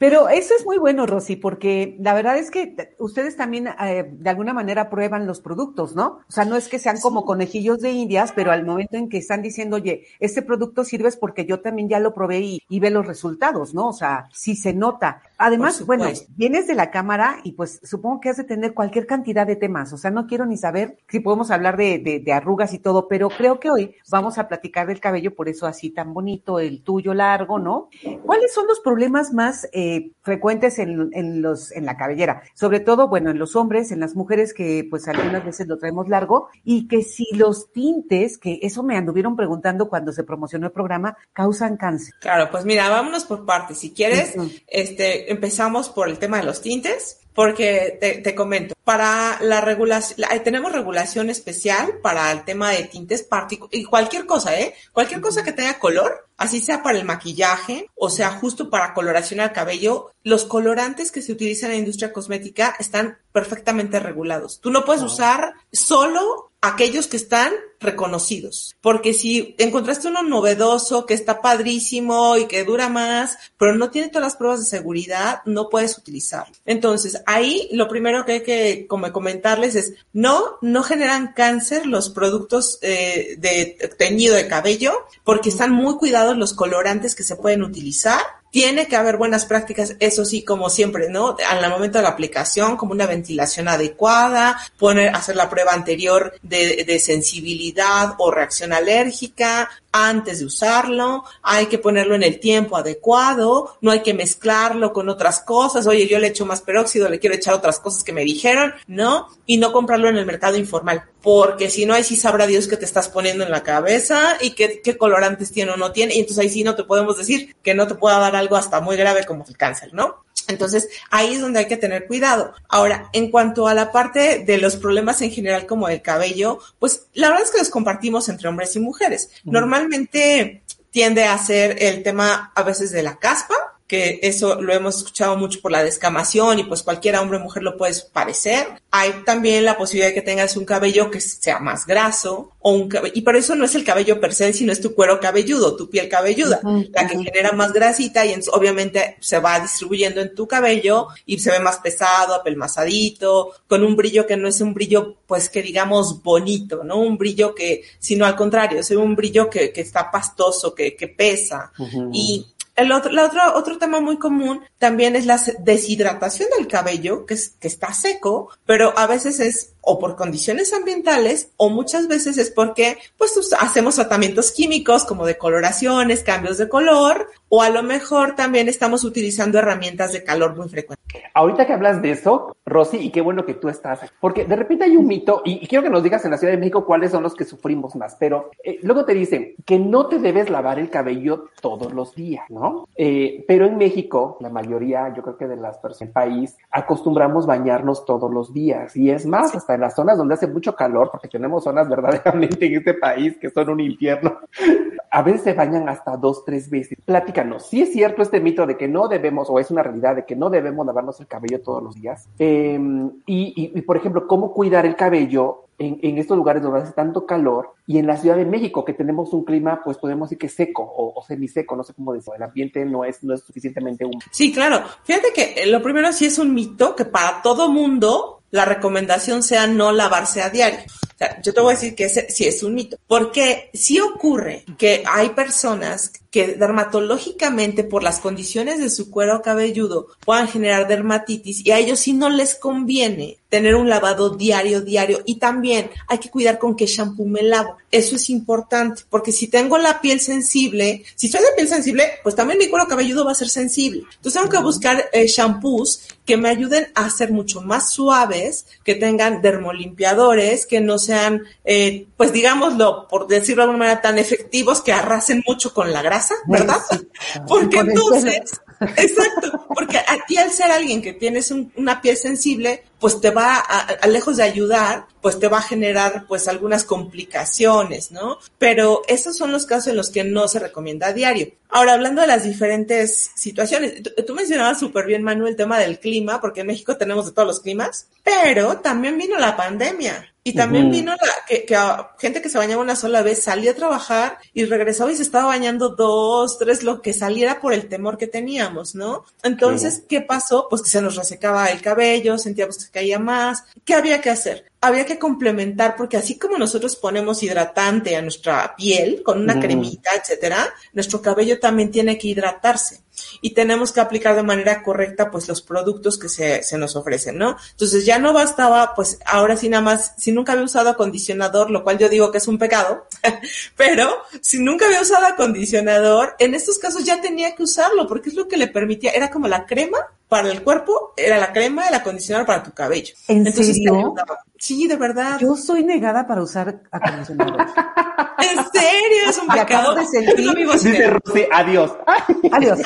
Pero eso es muy bueno, Rosy, porque la verdad es que ustedes también eh, de alguna manera prueban los productos, ¿no? O sea, no es que sean como conejillos de indias, pero al momento en que están diciendo, oye, este producto sirve es porque yo también ya lo probé y, y ve los resultados, ¿no? O sea, sí se nota. Además, bueno, vienes de la cámara y pues supongo que has de tener cualquier cantidad de temas. O sea, no quiero ni saber si podemos hablar de, de, de arrugas y todo, pero creo que hoy vamos a platicar del cabello, por eso así tan bonito, el tuyo largo, ¿no? ¿Cuáles son los problemas más eh, frecuentes en, en los en la cabellera? Sobre todo, bueno, en los hombres, en las mujeres que pues algunas veces lo traemos largo y que si los tintes, que eso me anduvieron preguntando cuando se promocionó el programa, causan cáncer. Claro, pues mira, vámonos por partes. Si quieres, este, empezamos por el tema de los tintes, porque te, te comento, para la regulación, la- tenemos regulación especial para el tema de tintes y cualquier cosa, ¿eh? Cualquier cosa que tenga color, así sea para el maquillaje o sea justo para coloración al cabello, los colorantes que se utilizan en la industria cosmética están perfectamente regulados. Tú no puedes usar solo aquellos que están reconocidos. Porque si encontraste uno novedoso que está padrísimo y que dura más, pero no tiene todas las pruebas de seguridad, no puedes utilizarlo. Entonces, ahí lo primero que hay que como comentarles es, no, no generan cáncer los productos eh, de teñido de cabello, porque están muy cuidados los colorantes que se pueden utilizar. Tiene que haber buenas prácticas, eso sí, como siempre, ¿no? Al momento de la aplicación, como una ventilación adecuada, poner, hacer la prueba anterior de, de sensibilidad o reacción alérgica antes de usarlo, hay que ponerlo en el tiempo adecuado, no hay que mezclarlo con otras cosas, oye, yo le echo más peróxido, le quiero echar otras cosas que me dijeron, ¿no? Y no comprarlo en el mercado informal, porque si no, ahí sí sabrá Dios que te estás poniendo en la cabeza y qué, qué colorantes tiene o no tiene, y entonces ahí sí no te podemos decir que no te pueda dar algo hasta muy grave como el cáncer, ¿no? Entonces, ahí es donde hay que tener cuidado. Ahora, en cuanto a la parte de los problemas en general como el cabello, pues la verdad es que los compartimos entre hombres y mujeres. Normalmente tiende a ser el tema a veces de la caspa, que eso lo hemos escuchado mucho por la descamación y pues cualquier hombre o mujer lo puede parecer. Hay también la posibilidad de que tengas un cabello que sea más graso o un cabello, y pero eso no es el cabello per se, sino es tu cuero cabelludo, tu piel cabelluda, la que genera más grasita y entonces, obviamente se va distribuyendo en tu cabello y se ve más pesado, apelmazadito, con un brillo que no es un brillo pues que digamos bonito, ¿no? Un brillo que, sino al contrario, es un brillo que, que está pastoso, que, que pesa. Y el otro, la otra, otro tema muy común también es la deshidratación del cabello, que, es, que está seco, pero a veces es o por condiciones ambientales o muchas veces es porque pues hacemos tratamientos químicos como de coloraciones, cambios de color o a lo mejor también estamos utilizando herramientas de calor muy frecuentes. Ahorita que hablas de eso, Rosy, y qué bueno que tú estás, porque de repente hay un mito, y, y quiero que nos digas en la Ciudad de México cuáles son los que sufrimos más, pero eh, luego te dicen que no te debes lavar el cabello todos los días, ¿no? Eh, pero en México, la mayoría, yo creo que de las personas del país, acostumbramos bañarnos todos los días, y es más, hasta las zonas donde hace mucho calor, porque tenemos zonas verdaderamente en este país que son un infierno, a veces se bañan hasta dos, tres veces. Platícanos, si es cierto este mito de que no debemos, o es una realidad de que no debemos lavarnos el cabello todos los días, eh, y, y, y por ejemplo, cómo cuidar el cabello en, en, estos lugares donde hace tanto calor y en la Ciudad de México que tenemos un clima, pues podemos decir que seco o, o semiseco, no sé cómo decirlo, el ambiente no es, no es suficientemente húmedo. Sí, claro. Fíjate que lo primero sí es un mito que para todo mundo la recomendación sea no lavarse a diario. O sea, yo te voy a decir que ese sí es un mito, porque sí ocurre que hay personas que dermatológicamente por las condiciones de su cuero cabelludo puedan generar dermatitis y a ellos sí no les conviene tener un lavado diario, diario y también hay que cuidar con qué shampoo me lavo. Eso es importante porque si tengo la piel sensible, si soy de piel sensible, pues también mi cuero cabelludo va a ser sensible. Entonces tengo que buscar eh, shampoos que me ayuden a ser mucho más suaves, que tengan dermolimpiadores, que no sean, eh, pues digámoslo, por decirlo de alguna manera, tan efectivos que arrasen mucho con la grasa, ¿verdad? Sí. Porque entonces, exacto, porque a ti al ser alguien que tienes un, una piel sensible, pues te va a, a, lejos de ayudar, pues te va a generar pues algunas complicaciones, ¿no? Pero esos son los casos en los que no se recomienda a diario. Ahora, hablando de las diferentes situaciones, tú, tú mencionabas súper bien, Manu, el tema del clima, porque en México tenemos de todos los climas, pero también vino la pandemia. Y también uh -huh. vino la, que, que a, gente que se bañaba una sola vez salía a trabajar y regresaba y se estaba bañando dos, tres, lo que saliera por el temor que teníamos, ¿no? Entonces. ¿qué pasó? Pues que se nos resecaba el cabello, sentíamos que caía más. ¿Qué había que hacer? había que complementar porque así como nosotros ponemos hidratante a nuestra piel con una mm. cremita, etcétera, nuestro cabello también tiene que hidratarse y tenemos que aplicar de manera correcta pues los productos que se, se nos ofrecen, ¿no? Entonces ya no bastaba, pues ahora sí nada más, si nunca había usado acondicionador, lo cual yo digo que es un pecado, pero si nunca había usado acondicionador, en estos casos ya tenía que usarlo porque es lo que le permitía, era como la crema para el cuerpo, era la crema, el acondicionador para tu cabello. ¿En Entonces, serio? Sí, de verdad. Yo soy negada para usar acondicionador. ¿En serio? Es un pecado. de sentir... Dice Rosy, adiós. Adiós.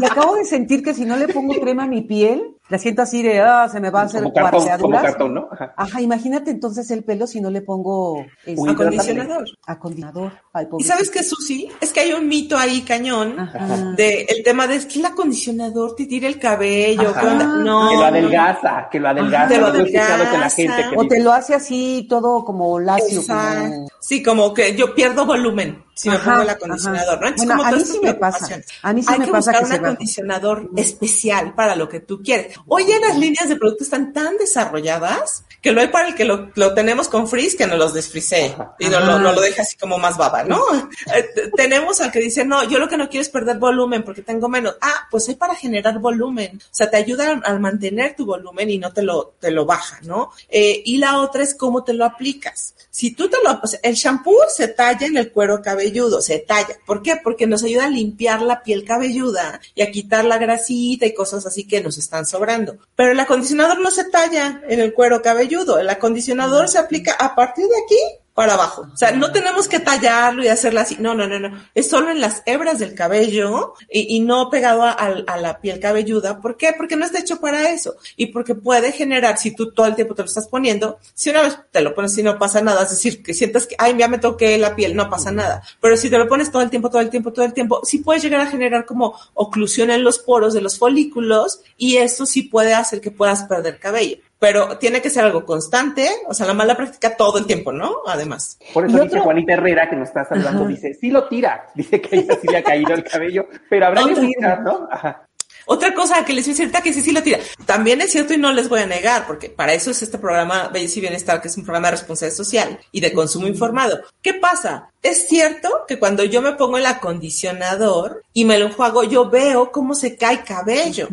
y acabo de sentir que si no le pongo crema a mi piel, la siento así de, ah, se me va a hacer como cartón, como cartón, ¿no? Ajá. Ajá. imagínate entonces el pelo si no le pongo este, acondicionador. Acondicionador. Ay, ¿Y sabes qué, Susi? Es que hay un mito ahí cañón Ajá. de el tema de es que el acondicionador te tira el cabello. No. Que lo adelgaza, que lo adelgaza. Te lo adelgaza. Que la gente que o te lo hace así todo como lacio. Como... Sí, como que yo pierdo volumen si me pongo el acondicionador, ¿no? Entonces, bueno, como a mí sí me pasa. A mí sí hay me que pasa buscar que un acondicionador especial para lo que tú quieres. Hoy ya las líneas de producto están tan desarrolladas que lo hay para el que lo, lo tenemos con freeze que nos los desfrisee y no, no, no, lo deja así como más baba, ¿no? Eh, tenemos al que dice, no, yo lo que no quiero es perder volumen porque tengo menos. Ah, pues hay para generar volumen. O sea, te ayuda a, a mantener tu volumen y no te lo, te lo baja, ¿no? Eh, y la otra es cómo te lo aplicas. Si tú te lo, el shampoo se talla en el cuero cabelludo, se talla. ¿Por qué? Porque nos ayuda a limpiar la piel cabelluda y a quitar la grasita y cosas así que nos están sobrando. Pero el acondicionador no se talla en el cuero cabelludo. El acondicionador se aplica a partir de aquí para abajo. O sea, no tenemos que tallarlo y hacerlo así. No, no, no, no. Es solo en las hebras del cabello y, no pegado a, a, la piel cabelluda. ¿Por qué? Porque no está hecho para eso. Y porque puede generar, si tú todo el tiempo te lo estás poniendo, si una vez te lo pones y no pasa nada, es decir, que sientas que, ay, ya me toqué la piel, no pasa nada. Pero si te lo pones todo el tiempo, todo el tiempo, todo el tiempo, sí puede llegar a generar como oclusión en los poros de los folículos y eso sí puede hacer que puedas perder cabello pero tiene que ser algo constante, o sea, la mala práctica todo el tiempo, ¿no? Además. Por eso dice otro... Juanita Herrera, que nos está saludando, Ajá. dice, sí lo tira, dice que ella sí le ha caído el cabello, pero habrá que tirar, ¿no? Ajá. Otra cosa que les voy a decir, que sí, sí lo tira. También es cierto y no les voy a negar, porque para eso es este programa Belleza y Bienestar, que es un programa de responsabilidad social y de consumo informado. ¿Qué pasa? Es cierto que cuando yo me pongo el acondicionador y me lo enjuago, yo veo cómo se cae cabello.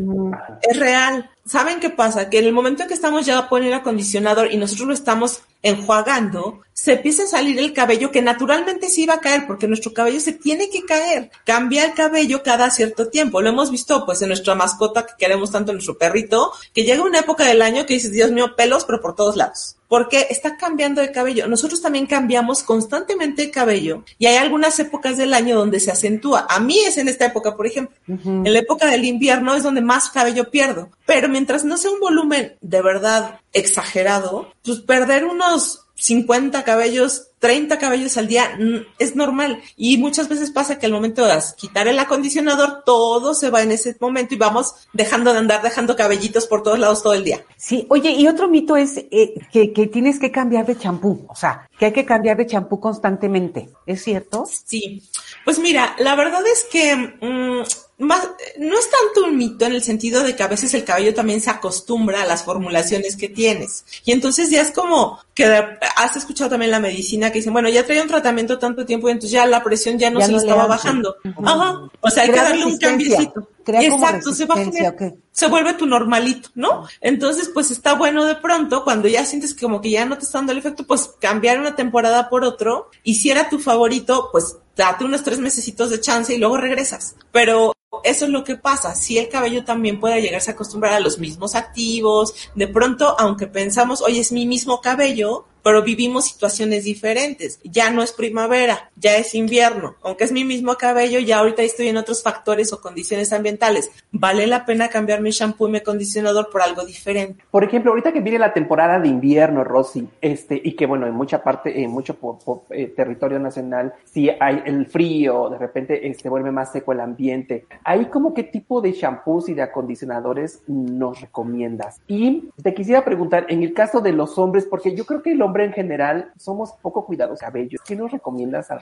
Es real. ¿Saben qué pasa? Que en el momento en que estamos ya poniendo el acondicionador y nosotros lo estamos enjuagando, se empieza a salir el cabello que naturalmente se iba a caer porque nuestro cabello se tiene que caer. Cambia el cabello cada cierto tiempo. Lo hemos visto pues en nuestra mascota que queremos tanto, nuestro perrito, que llega una época del año que dices, Dios mío, pelos, pero por todos lados porque está cambiando de cabello. Nosotros también cambiamos constantemente el cabello y hay algunas épocas del año donde se acentúa. A mí es en esta época, por ejemplo. En la época del invierno es donde más cabello pierdo. Pero mientras no sea un volumen de verdad exagerado, pues perder unos 50 cabellos, 30 cabellos al día mm, es normal. Y muchas veces pasa que al momento de quitar el acondicionador, todo se va en ese momento y vamos dejando de andar dejando cabellitos por todos lados todo el día. Sí, oye, y otro mito es eh, que, que, tienes que cambiar de champú, o sea, que hay que cambiar de champú constantemente. ¿Es cierto? Sí. Pues mira, la verdad es que mmm, más, no es tanto un mito en el sentido de que a veces el cabello también se acostumbra a las formulaciones que tienes. Y entonces ya es como que has escuchado también la medicina que dicen, bueno, ya traía un tratamiento tanto tiempo y entonces ya la presión ya no se le estaba bajando. Ajá. O sea, hay que darle un cambiecito. Exacto, se va a se vuelve tu normalito, ¿no? Entonces, pues está bueno de pronto, cuando ya sientes que como que ya no te está dando el efecto, pues cambiar una temporada por otro. Y si era tu favorito, pues date unos tres mesecitos de chance y luego regresas. Pero eso es lo que pasa. Si el cabello también puede llegarse a acostumbrar a los mismos activos, de pronto, aunque pensamos, oye, es mi mismo cabello, pero vivimos situaciones diferentes. Ya no es primavera, ya es invierno. Aunque es mi mismo cabello, ya ahorita estoy en otros factores o condiciones ambientales. ¿Vale la pena cambiar mi shampoo y mi acondicionador por algo diferente? Por ejemplo, ahorita que viene la temporada de invierno, Rosy, este, y que bueno, en mucha parte, en mucho por, por, eh, territorio nacional, si hay el frío, de repente este, vuelve más seco el ambiente. Ahí como qué tipo de shampoos y de acondicionadores nos recomiendas? Y te quisiera preguntar, en el caso de los hombres, porque yo creo que el hombre en general somos poco cuidados cabellos. ¿Qué nos recomiendas al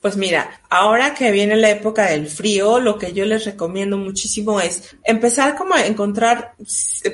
Pues mira, ahora que viene la época del frío, lo que yo les recomiendo muchísimo es empezar como a encontrar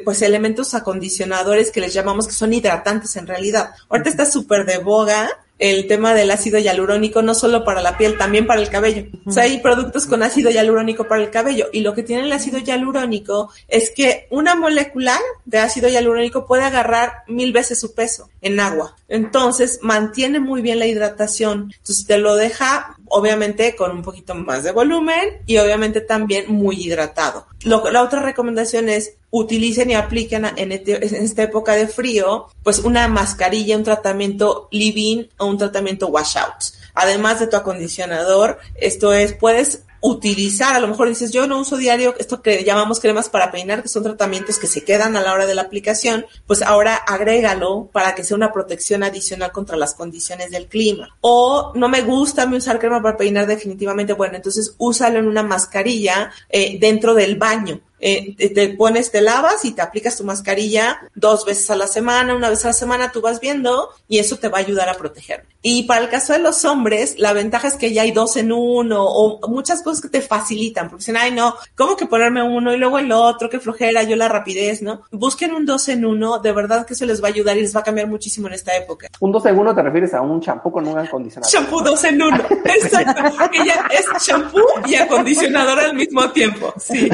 pues elementos acondicionadores que les llamamos que son hidratantes en realidad. Ahorita está súper de boga el tema del ácido hialurónico no solo para la piel, también para el cabello. O sea, hay productos con ácido hialurónico para el cabello y lo que tiene el ácido hialurónico es que una molécula de ácido hialurónico puede agarrar mil veces su peso en agua. Entonces, mantiene muy bien la hidratación. Entonces, te lo deja obviamente con un poquito más de volumen y obviamente también muy hidratado. Lo, la otra recomendación es utilicen y apliquen en, este, en, esta época de frío, pues una mascarilla, un tratamiento leave-in o un tratamiento washout. Además de tu acondicionador, esto es, puedes utilizar, a lo mejor dices, yo no uso diario esto que llamamos cremas para peinar, que son tratamientos que se quedan a la hora de la aplicación, pues ahora agrégalo para que sea una protección adicional contra las condiciones del clima. O no me gusta usar crema para peinar definitivamente, bueno, entonces úsalo en una mascarilla eh, dentro del baño eh, te pones, te lavas y te aplicas tu mascarilla dos veces a la semana, una vez a la semana, tú vas viendo y eso te va a ayudar a proteger. Y para el caso de los hombres, la ventaja es que ya hay dos en uno o muchas cosas que te facilitan, porque dicen, ay no, ¿cómo que ponerme uno y luego el otro? Qué flojera, yo la rapidez, ¿no? Busquen un dos en uno, de verdad que eso les va a ayudar y les va a cambiar muchísimo en esta época. Un dos en uno te refieres a un champú con un acondicionador. Champú dos en uno, exacto. Ella es champú y acondicionador al mismo tiempo, sí.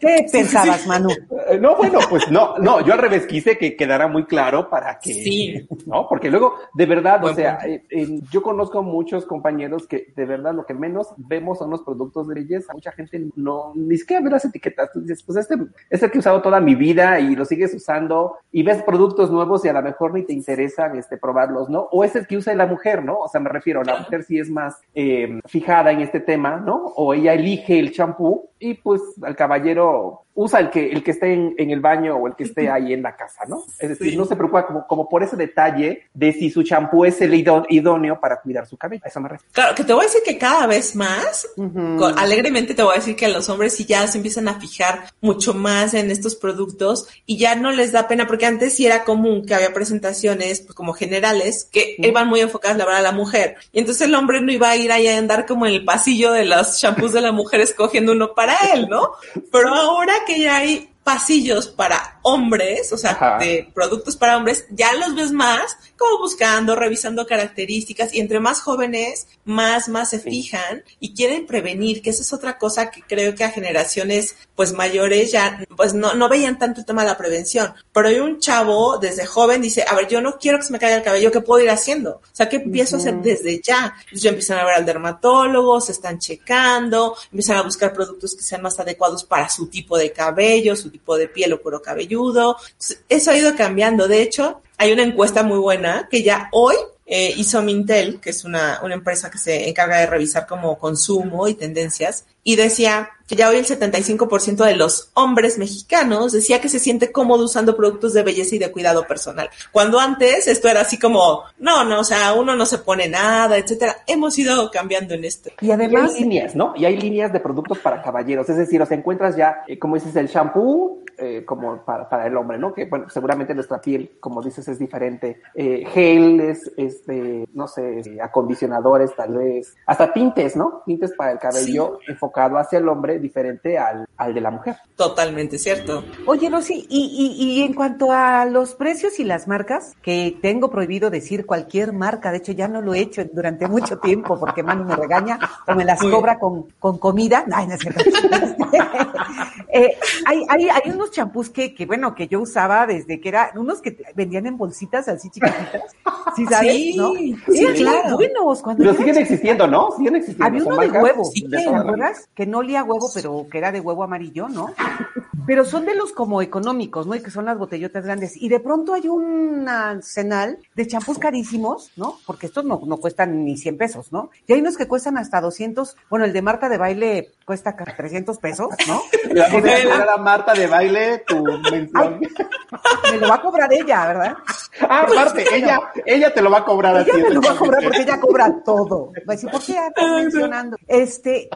¿Qué pensabas, Manu? Eh, no, bueno, pues no, no, yo al revés quise que quedara muy claro para que, sí. ¿no? Porque luego, de verdad, o sea, eh, eh, yo conozco muchos compañeros que de verdad lo que menos vemos son los productos de belleza. Mucha gente no, ni siquiera ve las etiquetas. Tú dices, pues este es el que he usado toda mi vida y lo sigues usando y ves productos nuevos y a lo mejor ni te interesan este, probarlos, ¿no? O es el que usa la mujer, ¿no? O sea, me refiero, la mujer sí es más eh, fijada en este tema, ¿no? O ella elige el champú y pues al caballero go. Usa el que, el que esté en, en, el baño o el que esté ahí en la casa, ¿no? Es decir, sí. no se preocupa como, como, por ese detalle de si su champú es el idóneo para cuidar su cabello. A eso me refiero. Claro, que te voy a decir que cada vez más, uh -huh. con, alegremente te voy a decir que los hombres sí ya se empiezan a fijar mucho más en estos productos y ya no les da pena, porque antes sí era común que había presentaciones pues, como generales que uh -huh. iban muy enfocadas, la verdad, a la mujer. Y entonces el hombre no iba a ir ahí a andar como en el pasillo de los champús de la mujer escogiendo uno para él, ¿no? Pero ahora que ya hay pasillos para hombres, o sea, Ajá. de productos para hombres, ya los ves más como buscando, revisando características y entre más jóvenes, más, más se fijan y quieren prevenir, que esa es otra cosa que creo que a generaciones pues mayores ya pues no, no veían tanto el tema de la prevención, pero hay un chavo desde joven dice, a ver, yo no quiero que se me caiga el cabello, ¿qué puedo ir haciendo? O sea, ¿qué empiezo a hacer desde ya? Entonces ya empiezan a ver al dermatólogo, se están checando, empiezan a buscar productos que sean más adecuados para su tipo de cabello, su tipo de piel o cuero cabelludo. Eso ha ido cambiando. De hecho, hay una encuesta muy buena que ya hoy eh, hizo Mintel, que es una, una empresa que se encarga de revisar como consumo y tendencias, y decía que ya hoy el 75% de los hombres mexicanos decía que se siente cómodo usando productos de belleza y de cuidado personal. Cuando antes esto era así como, no, no, o sea, uno no se pone nada, etcétera. Hemos ido cambiando en esto. Y Y además, hay líneas, ¿no? Y hay líneas de productos para caballeros. Es decir, o sea, encuentras ya, eh, como dices, el shampoo eh, como para, para el hombre, ¿no? Que, bueno, seguramente nuestra piel, como dices, es diferente. Eh, geles, este, no sé, acondicionadores, tal vez. Hasta tintes, ¿no? Tintes para el cabello enfocado hacia el hombre, diferente al, al de la mujer. Totalmente cierto. Oye, Rosy, y, y, y en cuanto a los precios y las marcas, que tengo prohibido decir cualquier marca, de hecho ya no lo he hecho durante mucho tiempo porque Manu me regaña o me las cobra con, con comida. Ay, no es cierto. Eh, hay, hay, hay unos champús que, que, bueno, que yo usaba desde que era, unos que vendían en bolsitas así chiquititas, ¿sí sabes? Sí, ¿no? sí, muy claro. buenos cuando Pero siguen existiendo, ¿no? Siguen existiendo. había uno de marcas huevo, Sí, de ¿te toda la acuerdas? Que no olía huevo, pero que era de huevo amarillo, ¿no? Pero son de los como económicos, ¿no? Y que son las botellotas grandes. Y de pronto hay un arsenal de champús carísimos, ¿no? Porque estos no, no cuestan ni 100 pesos, ¿no? Y hay unos que cuestan hasta 200. Bueno, el de Marta de baile cuesta ca- 300 pesos, ¿no? Le vamos a a Marta de baile tu mención. Me lo va a cobrar ella, ¿verdad? Ah, aparte, ella, ella te lo va a cobrar a ti. Ella me lo va a cobrar porque ella cobra todo. Va a decir, ¿por qué estás mencionando? Este,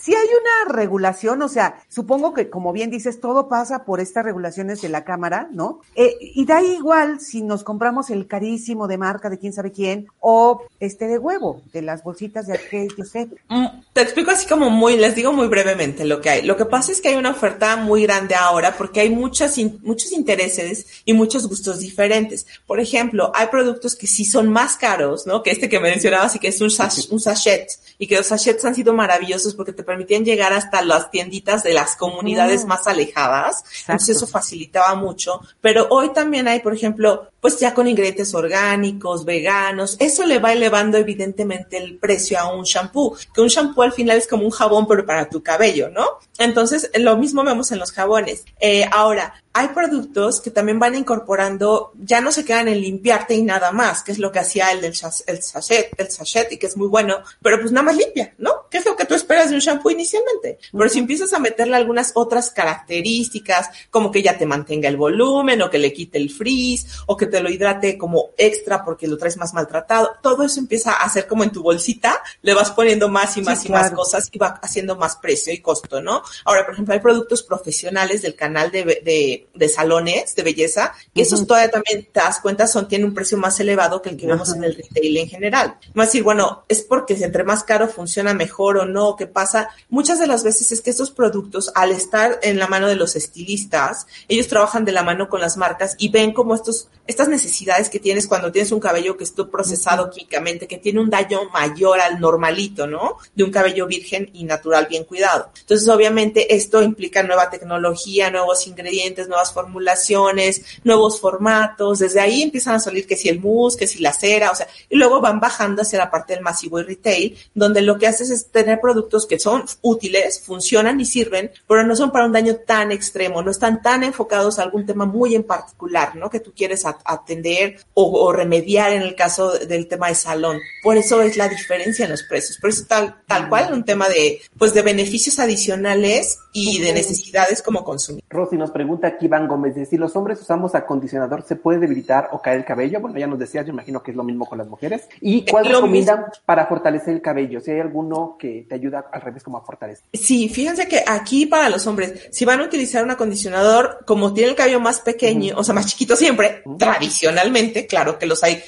sí hay una regulación, o sea, supongo que como bien dices, todo pasa por estas regulaciones de la Cámara, ¿no? Eh, y da igual si nos compramos el carísimo de marca de quién sabe quién o este de huevo, de las bolsitas de aquel, yo sé. Mm, Te explico así como muy, les digo muy brevemente lo que hay. Lo que pasa es que hay una oferta muy grande ahora porque hay muchas, in- muchos intereses y muchos gustos diferentes. Por ejemplo, hay productos que sí son más caros, ¿no? Que este que mencionabas y que es un, sach- un sachet y que los sachets han sido maravillosos porque te permitían llegar hasta las tienditas de las comunidades más alejadas. Entonces Exacto. eso facilitaba mucho. Pero hoy también hay, por ejemplo, pues ya con ingredientes orgánicos, veganos. Eso le va elevando evidentemente el precio a un shampoo. Que un shampoo al final es como un jabón, pero para tu cabello, ¿no? Entonces, lo mismo vemos en los jabones. Eh, ahora, hay productos que también van incorporando, ya no se quedan en limpiarte y nada más, que es lo que hacía el del el sachet, el sachet, y que es muy bueno, pero pues nada más limpia, ¿no? ¿Qué es lo que tú esperas de un shampoo inicialmente? Pero si empiezas a meterle algunas otras características, como que ya te mantenga el volumen, o que le quite el frizz, o que te lo hidrate como extra porque lo traes más maltratado, todo eso empieza a hacer como en tu bolsita, le vas poniendo más y más Sí, y más cosas y va haciendo más precio y costo, ¿no? Ahora, por ejemplo, hay productos profesionales del canal de, de, de salones de belleza, que esos todavía también te das cuenta son, tienen un precio más elevado que el que vemos en el retail en general. Más decir, bueno, es porque entre más caro funciona mejor o no, ¿qué pasa? Muchas de las veces es que estos productos, al estar en la mano de los estilistas, ellos trabajan de la mano con las marcas y ven como estos, estas necesidades que tienes cuando tienes un cabello que está procesado químicamente, que tiene un daño mayor al normalito, ¿no? De un cabello virgen y natural bien cuidado. Entonces, obviamente, esto implica nueva tecnología, nuevos ingredientes, nuevas formulaciones, nuevos formatos. Desde ahí empiezan a salir que si el mousse, que si la cera, o sea, y luego van bajando hacia la parte del masivo y retail, donde lo que haces es tener productos que son útiles, funcionan y sirven, pero no son para un daño tan extremo, no están tan enfocados a algún tema muy en particular, ¿no? Que tú quieres at- atender o, o remediar en el caso del tema de salón. Por eso es la diferencia en los precios. Por eso tal, tal cual un tema de, pues de beneficios adicionales y de necesidades como consumidor. Rosy nos pregunta aquí Iván Gómez, de si los hombres usamos acondicionador, ¿se puede debilitar o caer el cabello? Bueno, ya nos decías, yo imagino que es lo mismo con las mujeres. ¿Y cuál Lo recomiendan para fortalecer el cabello? Si hay alguno que te ayuda a revés como a fortalecer. Sí, fíjense que aquí para los hombres, si van a utilizar un acondicionador, como tiene el cabello más pequeño, o sea, más chiquito siempre, tradicionalmente, claro que los hay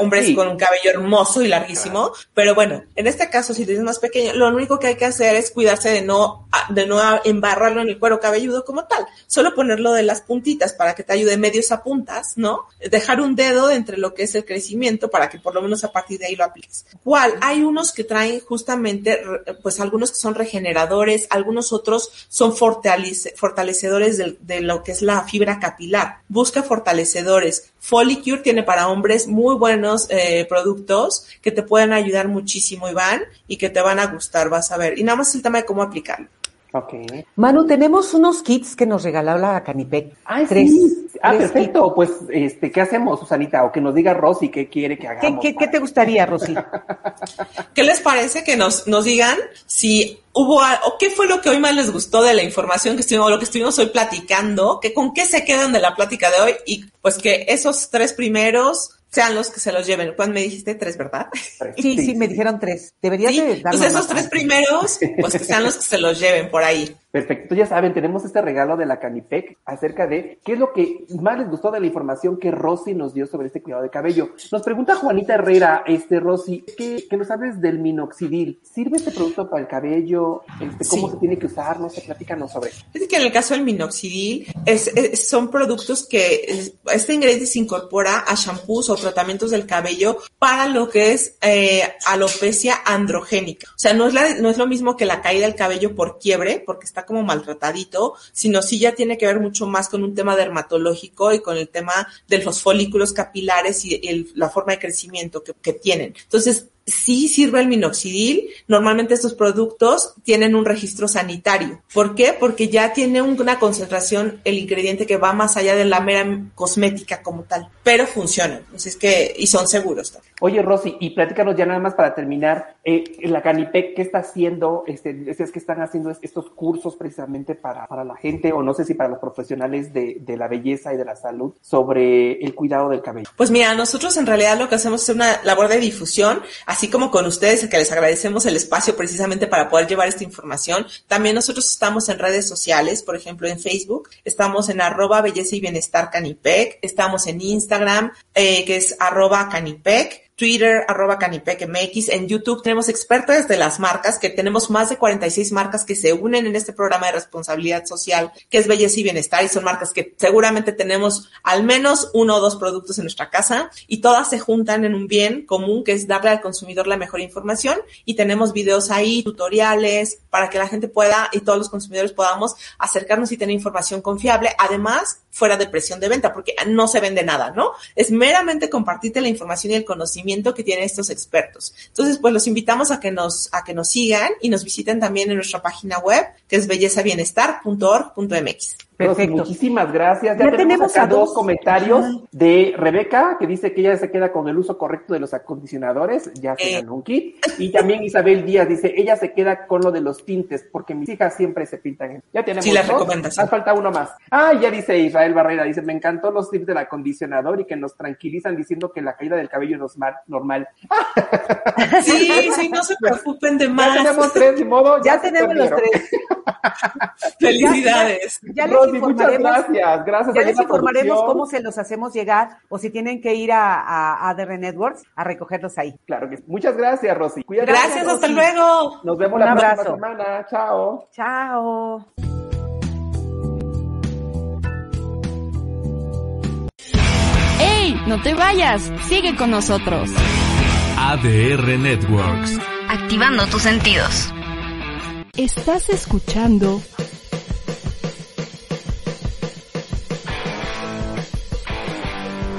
hombres con un cabello hermoso y larguísimo, pero bueno, en este caso, si tienes más pequeño, lo único que hay que hacer es cuidarse de no, de no embarrarlo en el cuero cabelludo como tal, solo ponerlo de las puntitas para que te ayude medios a puntas, ¿no? Dejar un dedo entre lo que es el crecimiento para que por lo menos a partir de ahí lo apliques. ¿Cuál? Hay unos que traen justamente, pues algunos que son regeneradores, algunos otros son fortalecedores de, lo que es la fibra capilar. Busca fortalecedores. Folicure tiene para hombres muy buenos eh, productos que te pueden ayudar muchísimo, Iván, y que te van a gustar, vas a ver. Y nada más el tema de cómo aplicarlo. Okay. Manu, tenemos unos kits que nos regaló la Canipec. Ay, tres. Ah, perfecto. Pues, este, ¿qué hacemos, Susanita? O que nos diga Rosy qué quiere que hagamos. ¿Qué, qué, te gustaría, Rosy? ¿Qué les parece que nos, nos digan si hubo o qué fue lo que hoy más les gustó de la información que estuvimos, lo que estuvimos hoy platicando, que con qué se quedan de la plática de hoy y pues que esos tres primeros sean los que se los lleven. ¿Cuándo me dijiste tres, verdad? Sí, sí, me dijeron tres. Debería de Pues esos tres primeros, pues que sean los que se los lleven por ahí. Perfecto, ya saben, tenemos este regalo de la Canipec acerca de qué es lo que más les gustó de la información que Rosy nos dio sobre este cuidado de cabello. Nos pregunta Juanita Herrera, este Rosy, que, que nos hables del minoxidil. ¿Sirve este producto para el cabello? Este, ¿Cómo se tiene que usar? No sé, platícanos sobre eso. Es que en el caso del minoxidil, es, son productos que este ingrediente se incorpora a shampoos o tratamientos del cabello para lo que es eh, alopecia androgénica. O sea, no es, la, no es lo mismo que la caída del cabello por quiebre, porque está como maltratadito, sino sí ya tiene que ver mucho más con un tema dermatológico y con el tema de los folículos capilares y la forma de crecimiento que, que tienen. Entonces, sí sirve el minoxidil. Normalmente estos productos tienen un registro sanitario. ¿Por qué? Porque ya tiene una concentración, el ingrediente que va más allá de la mera cosmética como tal, pero funcionan. Entonces que, y son seguros también. Oye, Rosy, y platícanos ya nada más para terminar, eh, la Canipec, ¿qué está haciendo? Este, es que están haciendo estos cursos precisamente para, para la gente, o no sé si para los profesionales de, de la belleza y de la salud, sobre el cuidado del cabello. Pues mira, nosotros en realidad lo que hacemos es una labor de difusión, así como con ustedes, que les agradecemos el espacio precisamente para poder llevar esta información. También nosotros estamos en redes sociales, por ejemplo en Facebook, estamos en arroba belleza y bienestar canipec, estamos en Instagram, eh, que es arroba canipec, Twitter, arroba CanipecMX. En YouTube tenemos expertos de las marcas, que tenemos más de 46 marcas que se unen en este programa de responsabilidad social, que es Belleza y Bienestar, y son marcas que seguramente tenemos al menos uno o dos productos en nuestra casa, y todas se juntan en un bien común, que es darle al consumidor la mejor información, y tenemos videos ahí, tutoriales, para que la gente pueda, y todos los consumidores podamos acercarnos y tener información confiable, además, fuera de presión de venta, porque no se vende nada, ¿no? Es meramente compartirte la información y el conocimiento que tienen estos expertos. Entonces, pues los invitamos a que nos, a que nos sigan y nos visiten también en nuestra página web, que es bellezabienestar.org.mx. Perfecto. Muchísimas gracias. Ya, tenemos, acá dos comentarios de Rebeca, que dice que ella se queda con el uso correcto de los acondicionadores, ya se eh. un kit. Y también Isabel Díaz dice, ella se queda con lo de los tintes, porque mis hijas siempre se pintan. Ya tenemos sí, la recomendación. Hace falta uno más. Ah, ya dice Israel Barrera, dice, me encantó los tips del acondicionador y que nos tranquilizan diciendo que la caída del cabello no es normal. Sí, sí, no se preocupen de más. Ya tenemos tres, de modo. Ya, tenemos los tres. Felicidades. Ya, les informaremos, gracias. Gracias ya les informaremos cómo se los hacemos llegar o si tienen que ir a, a ADR Networks a recogerlos ahí. Claro que sí. Muchas gracias, Rosy. Cuídate gracias, hasta luego. Nos vemos la próxima semana. Chao. Chao. ¡Ey! No te vayas. Sigue con nosotros. ADR Networks. Activando tus sentidos. Estás escuchando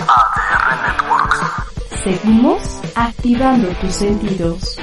ADR Networks. Seguimos activando tus sentidos.